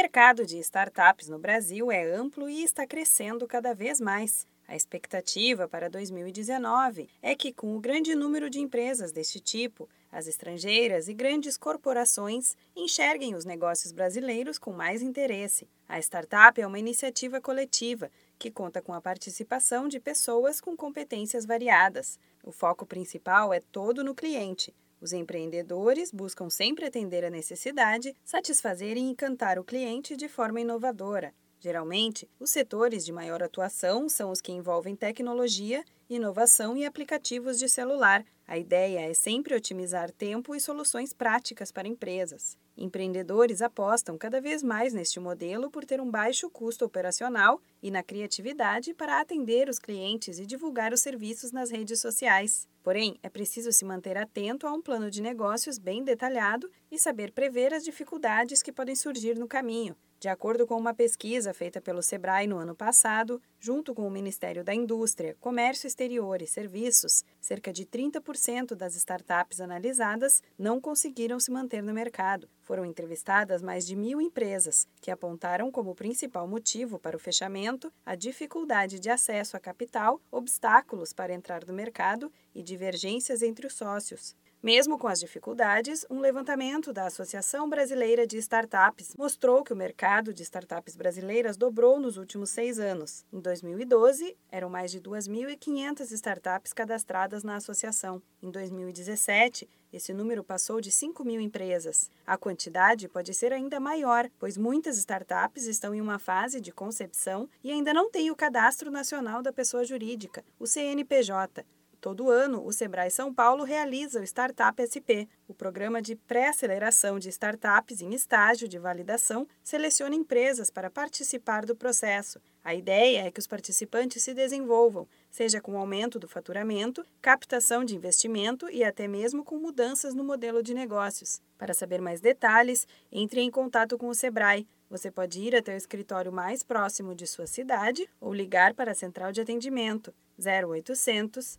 mercado de startups no Brasil é amplo e está crescendo cada vez mais. A expectativa para 2019 é que, com o grande número de empresas deste tipo, as estrangeiras e grandes corporações enxerguem os negócios brasileiros com mais interesse. A startup é uma iniciativa coletiva que conta com a participação de pessoas com competências variadas. O foco principal é todo no cliente. Os empreendedores buscam sempre atender a necessidade, satisfazer e encantar o cliente de forma inovadora. Geralmente, os setores de maior atuação são os que envolvem tecnologia, inovação e aplicativos de celular. A ideia é sempre otimizar tempo e soluções práticas para empresas. Empreendedores apostam cada vez mais neste modelo por ter um baixo custo operacional e na criatividade para atender os clientes e divulgar os serviços nas redes sociais. Porém, é preciso se manter atento a um plano de negócios bem detalhado e saber prever as dificuldades que podem surgir no caminho. De acordo com uma pesquisa feita pelo Sebrae no ano passado, junto com o Ministério da Indústria, Comércio Exterior e Serviços, cerca de 30% das startups analisadas não conseguiram se manter no mercado. Foram entrevistadas mais de mil empresas, que apontaram como principal motivo para o fechamento a dificuldade de acesso a capital, obstáculos para entrar no mercado e divergências entre os sócios. Mesmo com as dificuldades, um levantamento da Associação Brasileira de Startups mostrou que o mercado de startups brasileiras dobrou nos últimos seis anos. Em 2012, eram mais de 2.500 startups cadastradas na associação. Em 2017, esse número passou de 5 mil empresas. A quantidade pode ser ainda maior, pois muitas startups estão em uma fase de concepção e ainda não têm o Cadastro Nacional da Pessoa Jurídica, o CNPJ. Todo ano, o Sebrae São Paulo realiza o Startup SP. O programa de pré-aceleração de startups em estágio de validação seleciona empresas para participar do processo. A ideia é que os participantes se desenvolvam, seja com aumento do faturamento, captação de investimento e até mesmo com mudanças no modelo de negócios. Para saber mais detalhes, entre em contato com o Sebrae. Você pode ir até o escritório mais próximo de sua cidade ou ligar para a central de atendimento 0800